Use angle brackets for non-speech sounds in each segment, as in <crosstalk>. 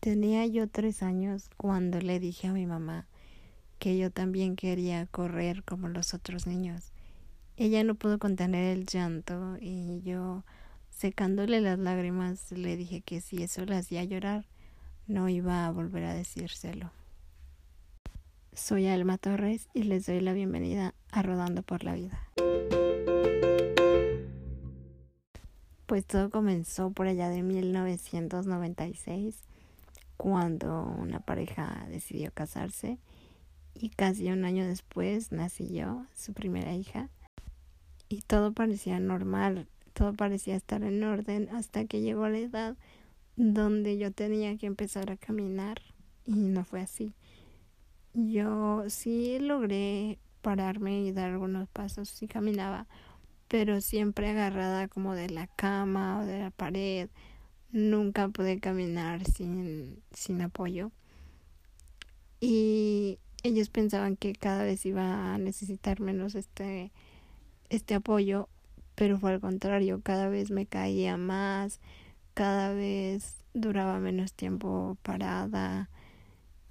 Tenía yo tres años cuando le dije a mi mamá que yo también quería correr como los otros niños. Ella no pudo contener el llanto y yo, secándole las lágrimas, le dije que si eso la hacía llorar, no iba a volver a decírselo. Soy Alma Torres y les doy la bienvenida a Rodando por la Vida. Pues todo comenzó por allá de 1996 cuando una pareja decidió casarse y casi un año después nací yo, su primera hija. Y todo parecía normal, todo parecía estar en orden hasta que llegó la edad donde yo tenía que empezar a caminar y no fue así. Yo sí logré pararme y dar algunos pasos y caminaba, pero siempre agarrada como de la cama o de la pared nunca pude caminar sin, sin apoyo. Y ellos pensaban que cada vez iba a necesitar menos este, este apoyo, pero fue al contrario, cada vez me caía más, cada vez duraba menos tiempo parada.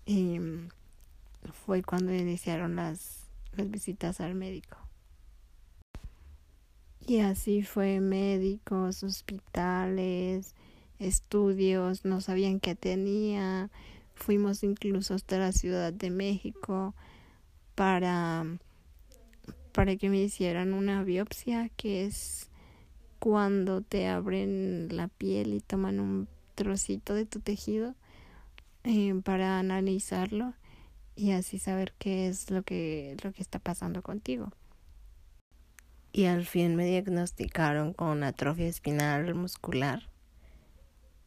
Y fue cuando iniciaron las, las visitas al médico. Y así fue médicos, hospitales, estudios, no sabían qué tenía. Fuimos incluso hasta la Ciudad de México para, para que me hicieran una biopsia, que es cuando te abren la piel y toman un trocito de tu tejido eh, para analizarlo y así saber qué es lo que, lo que está pasando contigo. Y al fin me diagnosticaron con atrofia espinal muscular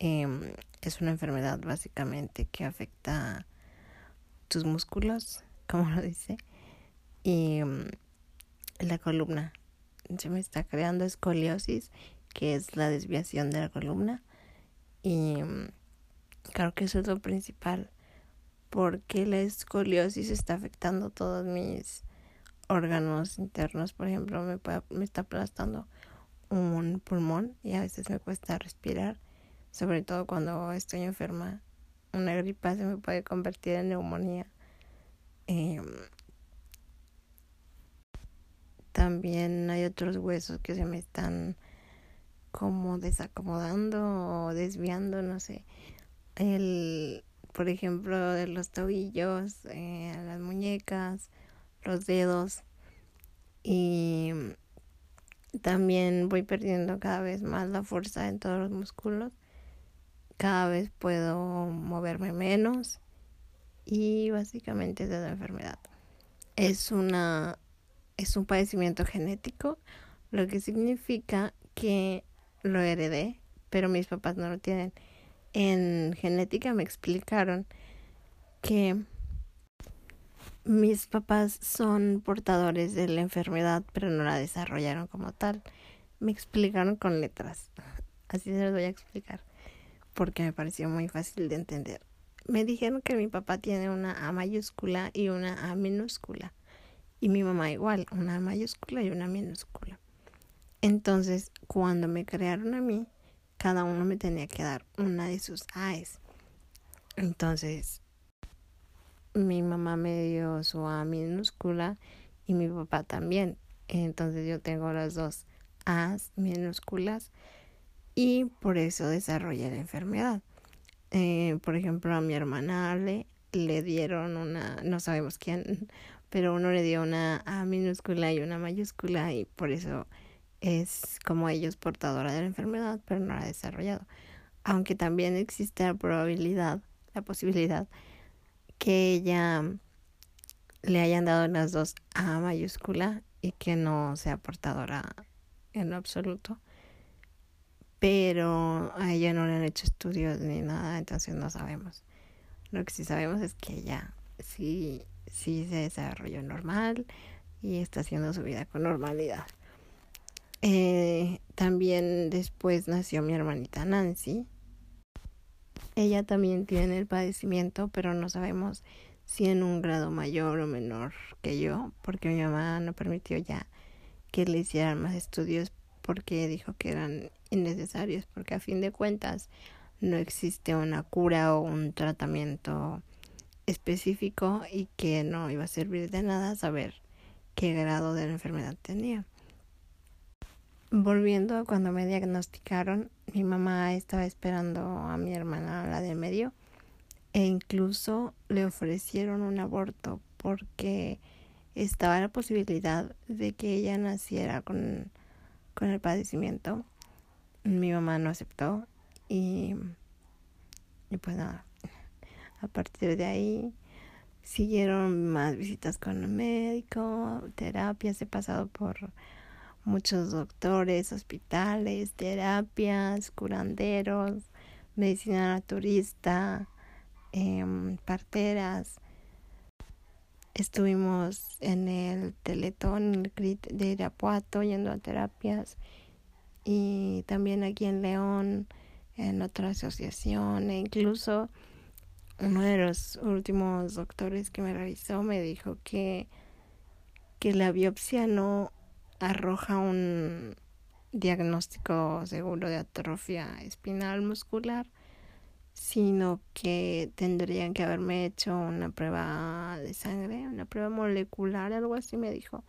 Em, es una enfermedad básicamente que afecta tus músculos, <laughs> como lo dice, y em, la columna. Se me está creando escoliosis, que es la desviación de la columna. Y em, creo que eso es lo principal, porque la escoliosis está afectando todos mis órganos internos. Por ejemplo, me, me está aplastando un pulmón y a veces me cuesta respirar sobre todo cuando estoy enferma. Una gripa se me puede convertir en neumonía. Em, también hay otros huesos que se me están como desacomodando o desviando, no sé. El, por ejemplo, de los tobillos, eh, las muñecas, los dedos. Y también voy perdiendo cada vez más la fuerza en todos los músculos cada vez puedo moverme menos y básicamente es de la enfermedad. Es una es un padecimiento genético, lo que significa que lo heredé, pero mis papás no lo tienen. En genética me explicaron que mis papás son portadores de la enfermedad, pero no la desarrollaron como tal. Me explicaron con letras. <laughs> Así se los voy a explicar porque me pareció muy fácil de entender. Me dijeron que mi papá tiene una A mayúscula y una A minúscula. Y mi mamá igual, una A mayúscula y una minúscula. Entonces, cuando me crearon a mí, cada uno me tenía que dar una de sus A's. Entonces, mi mamá me dio su A minúscula y mi papá también. Entonces yo tengo las dos A's minúsculas y por eso desarrolla la enfermedad. Eh, por ejemplo, a mi hermana le, le dieron una, no sabemos quién, pero uno le dio una A minúscula y una mayúscula y por eso es como ellos portadora de la enfermedad, pero no la ha desarrollado. Aunque también existe la probabilidad, la posibilidad que ella le hayan dado las dos A mayúscula y que no sea portadora en lo absoluto pero a ella no le han hecho estudios ni nada, entonces no sabemos. Lo que sí sabemos es que ella sí, sí se desarrolló normal y está haciendo su vida con normalidad. Eh, también después nació mi hermanita Nancy. Ella también tiene el padecimiento, pero no sabemos si en un grado mayor o menor que yo, porque mi mamá no permitió ya que le hicieran más estudios porque dijo que eran innecesarios, porque a fin de cuentas no existe una cura o un tratamiento específico y que no iba a servir de nada saber qué grado de la enfermedad tenía. Volviendo a cuando me diagnosticaron, mi mamá estaba esperando a mi hermana, la de medio, e incluso le ofrecieron un aborto porque estaba la posibilidad de que ella naciera con, con el padecimiento. Mi mamá no aceptó y, y pues nada, a partir de ahí siguieron más visitas con el médico, terapias, he pasado por muchos doctores, hospitales, terapias, curanderos, medicina naturista, eh, parteras. Estuvimos en el Teletón de Irapuato yendo a terapias y también aquí en León en otra asociación e incluso uno de los últimos doctores que me revisó me dijo que que la biopsia no arroja un diagnóstico seguro de atrofia espinal muscular, sino que tendrían que haberme hecho una prueba de sangre, una prueba molecular, algo así me dijo.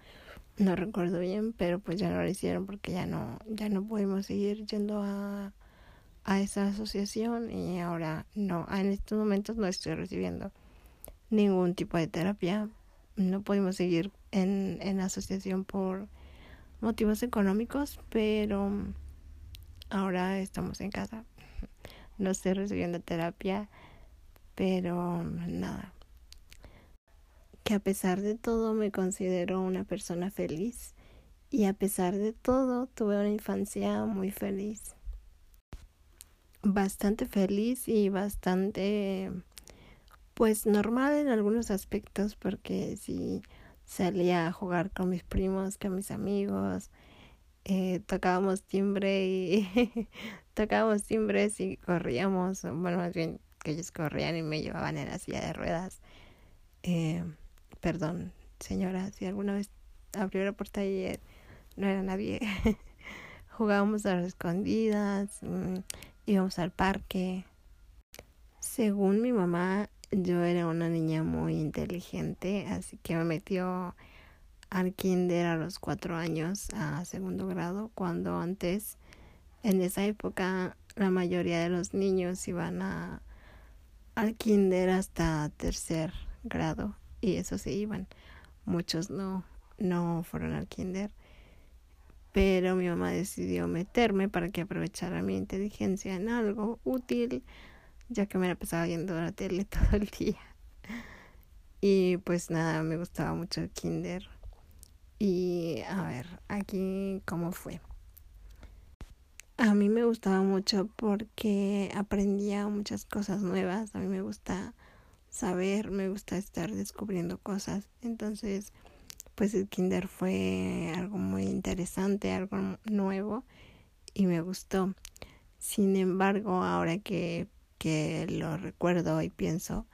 No recuerdo bien, pero pues ya no lo hicieron porque ya no, ya no pudimos seguir yendo a, a esa asociación y ahora no, en estos momentos no estoy recibiendo ningún tipo de terapia. No pudimos seguir en, en asociación por motivos económicos, pero ahora estamos en casa. No estoy recibiendo terapia, pero nada. Que a pesar de todo me considero una persona feliz y a pesar de todo tuve una infancia muy feliz. Bastante feliz y bastante pues normal en algunos aspectos porque si salía a jugar con mis primos, con mis amigos, eh, tocábamos timbre y <laughs> tocábamos timbres y corríamos, bueno, más bien que ellos corrían y me llevaban en la silla de ruedas. Eh, perdón, señora, si alguna vez abrió la puerta y no era nadie. <laughs> Jugábamos a las escondidas, mm, íbamos al parque. Según mi mamá, yo era una niña muy inteligente, así que me metió al kinder a los cuatro años, a segundo grado, cuando antes, en esa época, la mayoría de los niños iban a, al kinder hasta tercer grado, y eso se iban. Muchos no, no fueron al kinder. Pero mi mamá decidió meterme para que aprovechara mi inteligencia en algo útil ya que me la pasaba viendo la tele <laughs> todo el día. Y pues nada, me gustaba mucho el kinder. Y a ver, aquí cómo fue. A mí me gustaba mucho porque aprendía muchas cosas nuevas. A mí me gusta saber, me gusta estar descubriendo cosas. Entonces, pues el kinder fue algo muy interesante, algo nuevo y me gustó. Sin embargo, ahora que que lo recuerdo y pienso,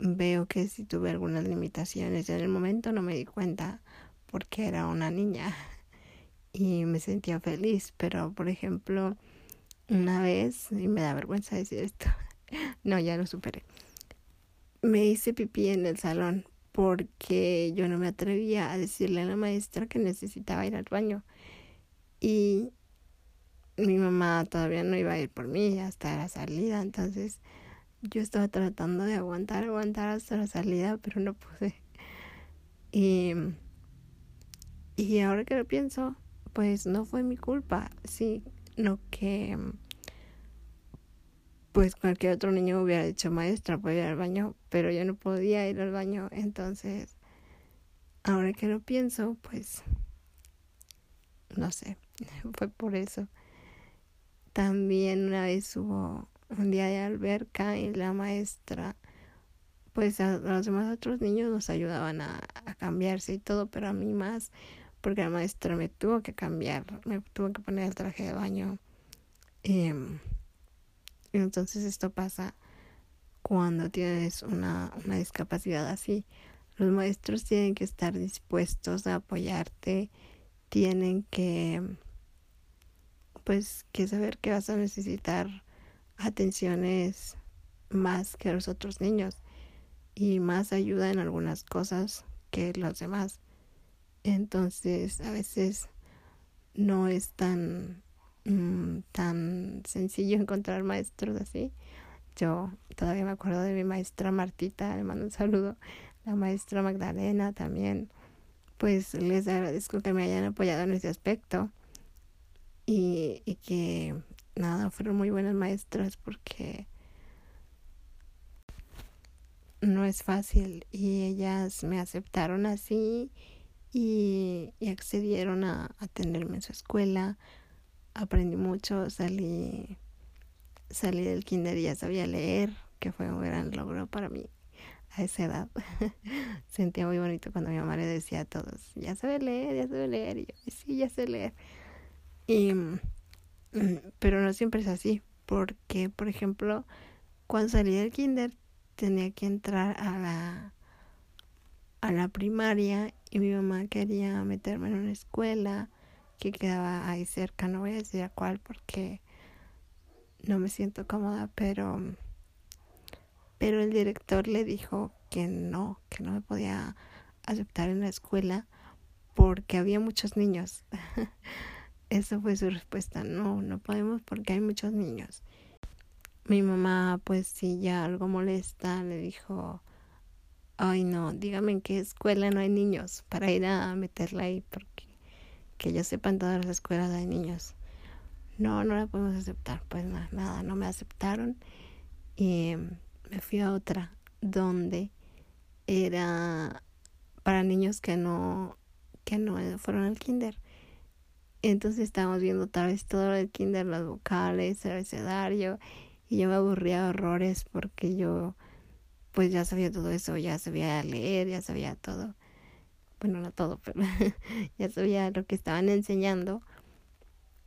veo que si tuve algunas limitaciones. En el momento no me di cuenta porque era una niña y me sentía feliz, pero por ejemplo, una vez, y me da vergüenza decir esto, <laughs> no, ya lo superé, me hice pipí en el salón porque yo no me atrevía a decirle a la maestra que necesitaba ir al baño. Y mi mamá todavía no iba a ir por mí hasta la salida, entonces yo estaba tratando de aguantar, aguantar hasta la salida, pero no pude. Y, y ahora que lo pienso, pues no fue mi culpa, sí, no que pues cualquier otro niño hubiera dicho maestra puede ir al baño, pero yo no podía ir al baño, entonces ahora que lo pienso, pues no sé, <laughs> fue por eso. También una vez hubo un día de alberca y la maestra, pues a los demás otros niños nos ayudaban a, cambiarse y todo, pero a mí más, porque la maestra me tuvo que cambiar, me tuvo que poner el traje de baño. Em, y entonces esto pasa cuando tienes una, una discapacidad así. Los maestros tienen que estar dispuestos a apoyarte, tienen que pues que saber que vas a necesitar atenciones más que los otros niños y más ayuda en algunas cosas que los demás. Entonces, a veces no es tan mm, tan sencillo <laughs> encontrar maestros así. Yo todavía me acuerdo de mi maestra Martita, le mando un saludo, la maestra Magdalena también. Pues les agradezco que me hayan apoyado en ese aspecto y, y que nada, fueron muy buenas maestras porque no es fácil y ellas me aceptaron así y, accedieron a, a, tenerme en su escuela. Aprendí mucho, salí, salí del kinder y ya sabía leer, que fue un gran logro para mí a esa edad. <laughs> Sentía muy bonito cuando mi mamá le decía a todos, ya sabe leer, ya sabe leer, y yo, sí, ya sé leer. Y, mm, pero no siempre es así, porque, por ejemplo, cuando salí del kinder tenía que entrar a la a la primaria y mi mamá quería meterme en una escuela que quedaba ahí cerca, no voy a decir a cuál porque no me siento cómoda, pero pero el director le dijo que no, que no me podía aceptar en la escuela porque había muchos niños. <laughs> Esa fue su respuesta, no, no podemos porque hay muchos niños. Mi mamá, pues sí, ya algo molesta, le dijo, ay no, dígame en qué escuela no hay niños para ir a meterla ahí, porque que yo sepa en todas las escuelas hay niños. No, no la podemos aceptar. Pues nada, nada, no me aceptaron y me fui a otra donde era para niños que no que no fueron al kinder. Entonces estábamos viendo tal vez todo el kinder, las vocales, el abecedario y yo me aburría horrores porque yo pues ya sabía todo eso, ya sabía leer, ya sabía todo. Bueno, no todo, pero <laughs> ya sabía lo que estaban enseñando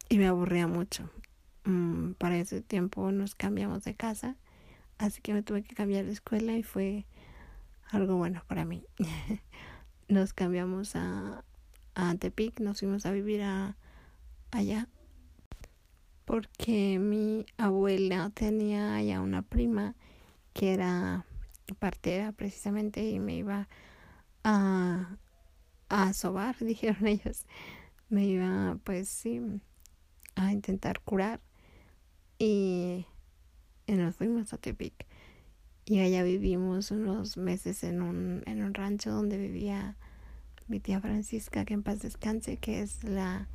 y me aburría mucho. Mm, para ese tiempo nos cambiamos de casa, así que me tuve que cambiar de escuela y fue algo bueno para mí. <laughs> nos cambiamos a, a Tepic, nos fuimos a vivir a, allá porque mi abuela tenía ya una prima que era partera precisamente y me iba a, a sobar, <laughs> dijeron ellos. Me iba pues sí a intentar curar y, nos fuimos a Tepic y allá vivimos unos meses en un, en un rancho donde vivía mi tía Francisca, que en paz descanse, que es la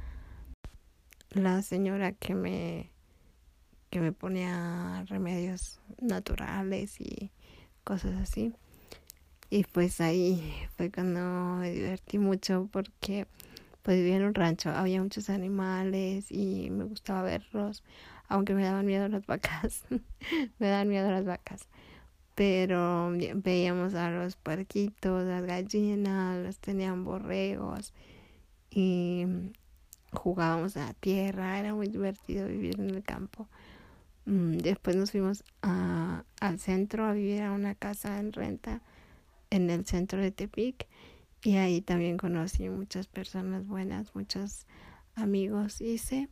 la señora que me que me ponía remedios naturales y cosas así. Y pues ahí <laughs> fue cuando me divertí mucho porque pues vivía en un rancho, había muchos animales y me gustaba verlos, aunque me daban miedo las <laughs> vacas, <laughs> me daban miedo las vacas. Pero veíamos a los puerquitos, las gallinas, los tenían borregos y jugábamos a la tierra, era muy divertido vivir en el campo. Mm, después nos fuimos al centro a vivir a una casa en renta en el centro de Tepic y ahí también conocí muchas personas buenas, muchos amigos hice.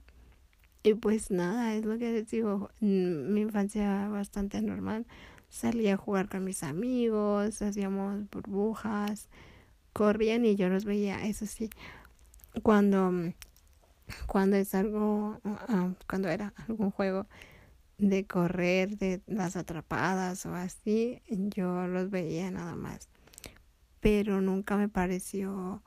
Y pues nada, es lo que les digo, mm, mi infancia bastante normal. Salía a jugar con mis amigos, hacíamos burbujas, corrían y yo los veía, eso sí. Cuando cuando es algo, ah, cuando era algún juego de correr, de las atrapadas o así, yo los veía nada más. Pero nunca me pareció,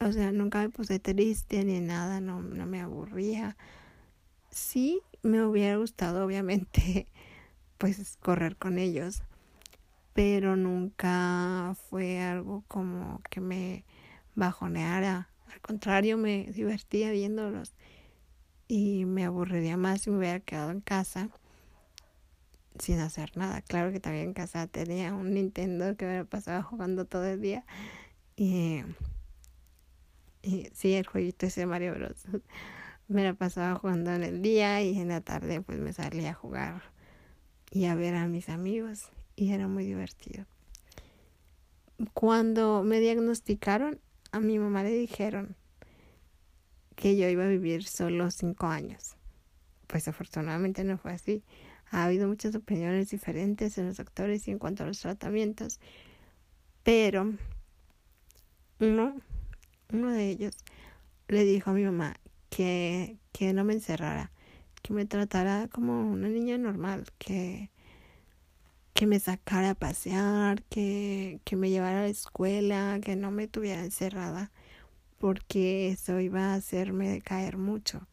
o sea, nunca me puse triste ni nada, no, no me aburría. Sí, me hubiera gustado, obviamente, <laughs> pues correr con ellos, pero nunca fue algo como que me bajoneara al contrario, me divertía viéndolos y me aburriría más si me hubiera quedado en casa sin hacer nada. Claro que también en casa tenía un Nintendo que me pasaba jugando todo el día y, sí, el jueguito ese Mario Bros. <laughs> me la pasaba jugando en el día y en la tarde pues me salía a jugar y a ver a mis amigos y era muy divertido. Cuando me diagnosticaron a mi mamá le dijeron que yo iba a vivir solo cinco años. pues afortunadamente no fue así. Ha habido muchas opiniones diferentes en los doctores y en cuanto a los tratamientos, pero uno, uno de ellos le dijo a mi mamá que, que no me encerrara, que me tratara como una niña normal, que, que me sacara a pasear, que, que me llevara a la escuela, que no me tuviera encerrada, porque eso iba a hacerme decaer mucho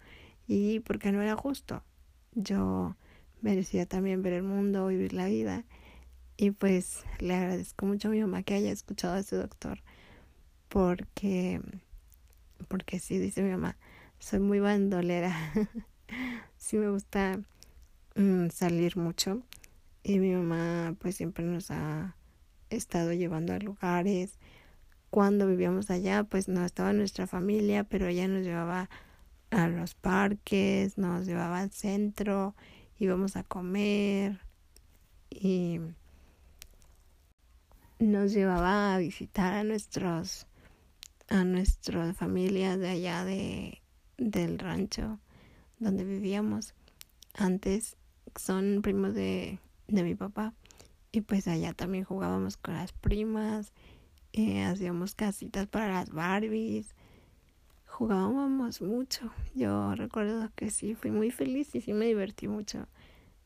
y porque no era justo. Yo merecía también ver el mundo, vivir la vida. Y pues le agradezco mucho a mi mamá que haya escuchado a ese doctor. Porque, porque sí, dice mi mamá, soy muy bandolera. <laughs> sí me gusta mm, salir mucho. Y mi mamá pues siempre nos ha estado llevando a lugares. Cuando vivíamos allá pues no estaba nuestra familia, pero ella nos llevaba a los parques, nos llevaba al centro íbamos a comer y nos llevaba a visitar a nuestros a nuestra familia de allá de del rancho donde vivíamos. Antes son primos de, de mi papá y pues allá también jugábamos con las primas eh, hacíamos casitas para las Barbies jugábamos mucho. Yo recuerdo que sí, fui muy feliz y sí me divertí mucho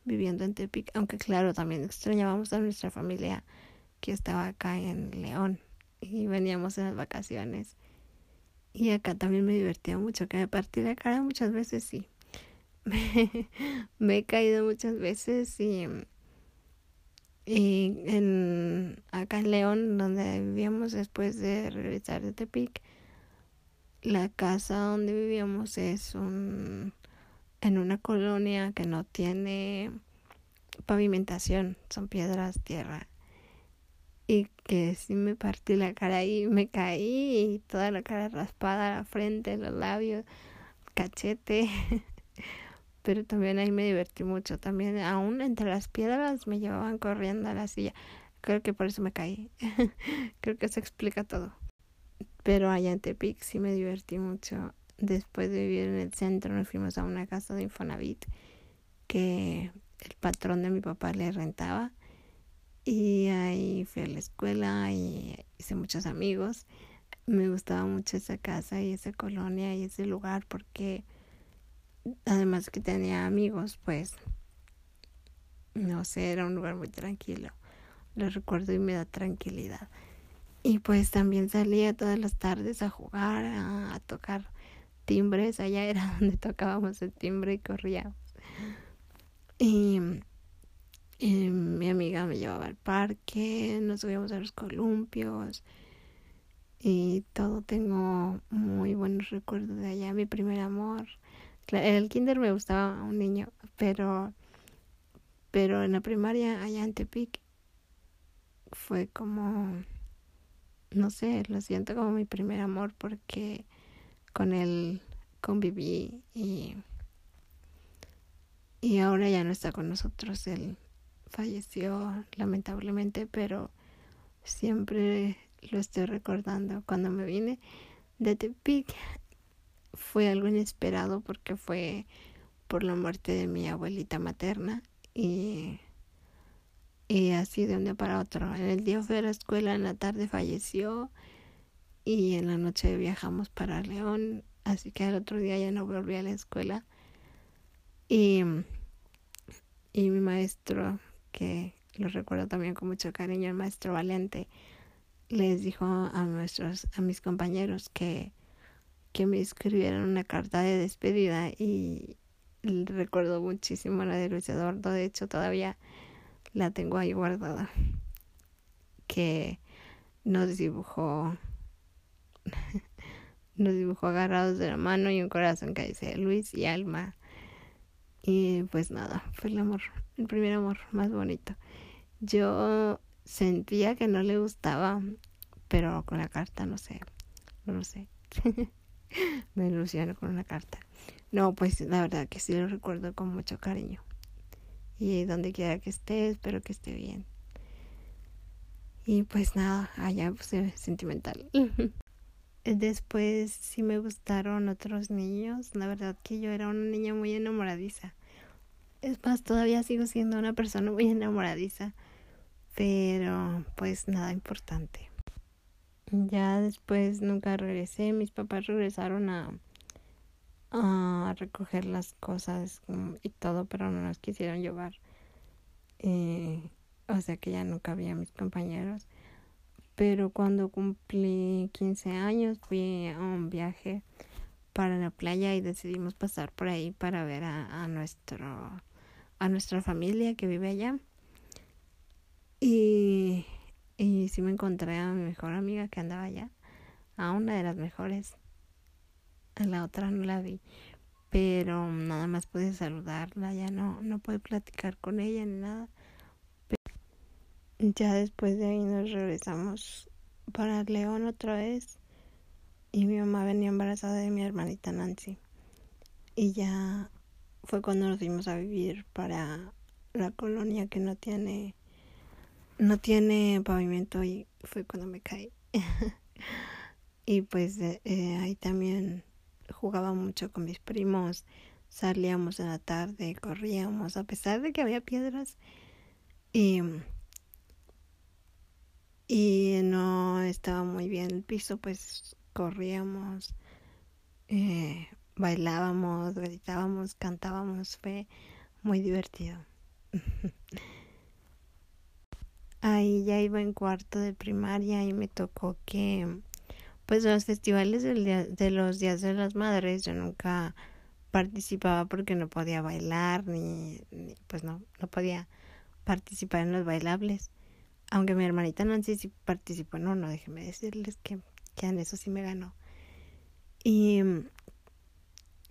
viviendo en Tepic, aunque claro, también extrañábamos a nuestra familia que estaba acá en León y veníamos en las vacaciones. Y acá también me divertía mucho, que me partí la cara muchas veces, sí. <laughs> Me, he caído muchas veces y, y en, acá en León, donde vivíamos después de regresar de Tepic, la casa donde vivíamos es un en una colonia que no tiene pavimentación, son piedras, tierra. Y que sí me partí la cara y me caí y toda la cara raspada, la frente, los labios, cachete. <laughs> Pero también ahí me divertí mucho. También aún entre las piedras me llevaban corriendo a la silla. Creo que por eso me caí. <laughs> Creo que eso explica todo. Pero allá en Tepic sí me divertí mucho. Después de vivir en el centro nos fuimos a una casa de Infonavit que el patrón de mi papá le rentaba. Y ahí fui a la escuela y hice muchos amigos. Me gustaba mucho esa casa y esa colonia y ese lugar porque además que tenía amigos, pues no sé, era un lugar muy tranquilo. Lo recuerdo y me da tranquilidad. Y pues también salía todas las tardes a jugar, a, tocar timbres. Allá era <laughs> donde tocábamos el timbre y corríamos. Y, mi amiga me llevaba al parque, nos subíamos a los columpios y todo. Tengo muy buenos recuerdos de allá. Mi primer amor. El kinder me gustaba un niño, pero, pero en la primaria allá en Tepic fue como no sé, lo siento como mi primer amor porque con él conviví y, y ahora ya no está con nosotros. Él falleció lamentablemente, pero siempre lo estoy recordando. Cuando me vine de Tepic fue algo inesperado porque fue por la muerte de mi abuelita materna y y así de un día para otro. En el día fui a la escuela, en la tarde falleció y en la noche viajamos para León, así que al otro día ya no volví a la escuela. Y, y mi maestro, que lo recuerdo también con mucho cariño, el maestro Valente, les dijo a nuestros, a mis compañeros que, que me escribieran una carta de despedida y recuerdo muchísimo la de Luis Eduardo, de hecho todavía la tengo ahí guardada, que nos dibujó, <laughs> nos dibujó agarrados de la mano y un corazón que dice Luis y Alma. Y pues nada, fue el amor, el primer amor más bonito. Yo sentía que no le gustaba, pero con la carta no sé, no lo sé. <laughs> <laughs> Me ilusiono con una carta. No, pues la verdad que sí lo recuerdo con mucho cariño y donde quiera que esté, espero que esté bien. Y pues nada, allá puse sentimental. <laughs> Después sí me gustaron otros niños. La verdad que yo era una niña muy enamoradiza. Es más, todavía sigo siendo una persona muy enamoradiza, pero pues nada importante. Ya después nunca regresé, mis papás regresaron a, a recoger las cosas y todo, pero no nos quisieron llevar. Eh, o sea que ya nunca había mis compañeros. Pero cuando cumplí 15 años fui a un viaje para la playa y decidimos pasar por ahí para ver a, a nuestro a nuestra familia que vive allá. Y, y sí me encontré a mi mejor amiga que andaba allá, a una de las mejores. A la otra no la vi, pero nada más pude saludarla, ya no, no pude platicar con ella ni nada. Ya después de ahí nos regresamos para León otra vez y mi mamá venía embarazada de mi hermanita Nancy. Y ya fue cuando nos fuimos a vivir para la colonia que no tiene no tiene pavimento y fue cuando me caí. <laughs> y pues eh, eh, ahí también jugaba mucho con mis primos, salíamos en la tarde, corríamos a pesar de que había piedras y y no estaba muy bien el piso, pues corríamos, eh, bailábamos, gritábamos, cantábamos, fue muy divertido. <laughs> Ahí ya iba en cuarto de primaria y me tocó que, pues los festivales del día, de los días de las madres, yo nunca participaba porque no podía bailar ni, pues no, no podía participar en los bailables. Aunque mi hermanita Nancy sí participó en uno, déjeme decirles que, que en eso sí me ganó. Y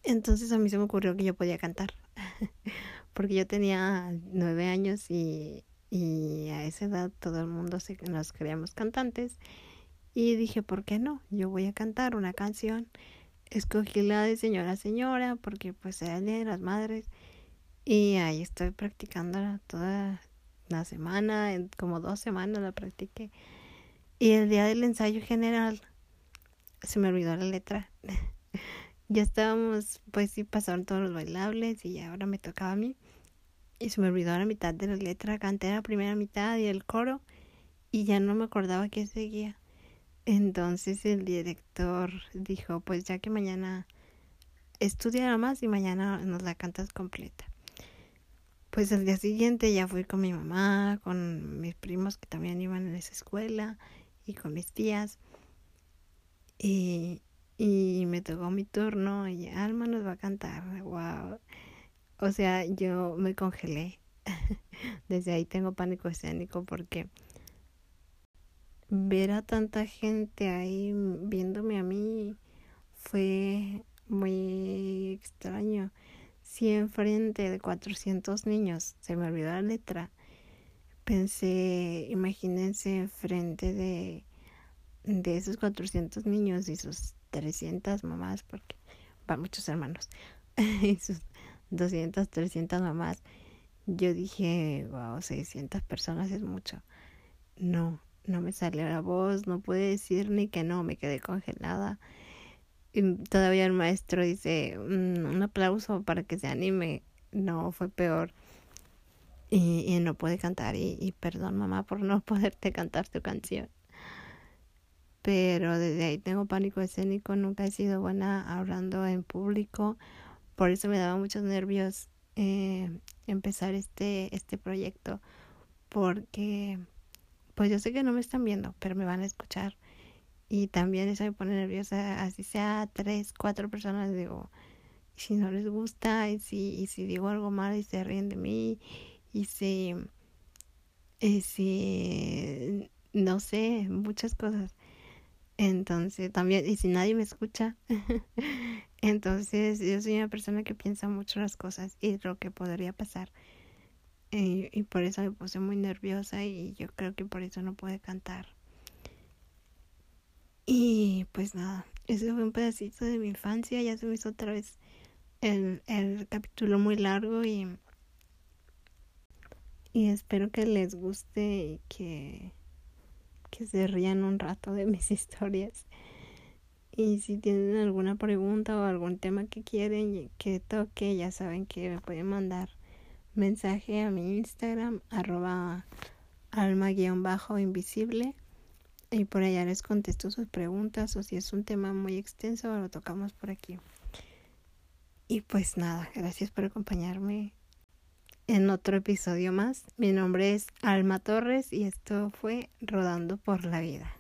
entonces a mí se me ocurrió que yo podía cantar. <laughs> Porque yo tenía nueve años y, y a esa edad todo el mundo se, nos creíamos cantantes. Y dije, ¿por qué no? Yo voy a cantar una canción. Escogí la de Señora Señora porque pues era el de las Madres. Y ahí estoy practicándola toda una semana, como dos semanas la practiqué. Y el día del ensayo general se me olvidó la letra. <laughs> ya estábamos, pues sí, pasaron todos los bailables y ahora me tocaba a mí. Y se me olvidó la mitad de la letra, canté la primera mitad y el coro y ya no me acordaba que seguía. Entonces el director dijo, pues ya que mañana estudia más y mañana nos la cantas completa pues al día siguiente ya fui con mi mamá, con mis primos que también iban en esa escuela y con mis tías. Y, y me tocó mi turno y Alma nos va a cantar. Wow. O sea, yo me congelé. <laughs> Desde ahí tengo pánico escénico porque ver a tanta gente ahí viéndome a mí fue muy extraño si enfrente de 400 niños se me olvidó la letra, pensé, imagínense enfrente de, de esos 400 niños y sus 300 mamás, porque van muchos hermanos, <laughs> y sus 200, 300 mamás. Yo dije, wow, 600 personas es mucho. No, no me salió la voz, no pude decir ni que no, me quedé congelada. Todavía el maestro dice, mm, un aplauso para que se anime. No, fue peor. Y, y no puede cantar. Y, y perdón, mamá, por no <laughs> poderte cantar tu canción. Pero desde ahí tengo pánico escénico. Nunca he sido buena hablando en público. Por eso me daba muchos nervios eh, empezar este, este proyecto. Porque, pues yo sé que no me están viendo, pero me van a escuchar y también eso me pone nerviosa, así sea tres, cuatro personas, digo, si no les gusta, y si, y si digo algo mal y se ríen de mí, y si, y si, no sé, muchas cosas. Entonces, también, y si nadie me escucha, <laughs> entonces yo soy una persona que piensa mucho las cosas y lo que podría pasar. Y, y por eso me puse muy nerviosa y yo creo que por eso no pude cantar. Y pues nada, ese fue un pedacito de mi infancia, ya se me hizo otra vez el, el capítulo muy largo y, y espero que les guste y que, que se rían un rato de mis <laughs> historias. Y si tienen alguna pregunta o algún tema que quieren que toque, ya saben que me pueden mandar mensaje a mi Instagram, arroba alma-invisible. Y por allá les contesto sus preguntas o si es un tema muy extenso lo tocamos por aquí. Y pues nada, gracias por acompañarme en otro episodio más. Mi nombre es Alma Torres y esto fue Rodando por la Vida.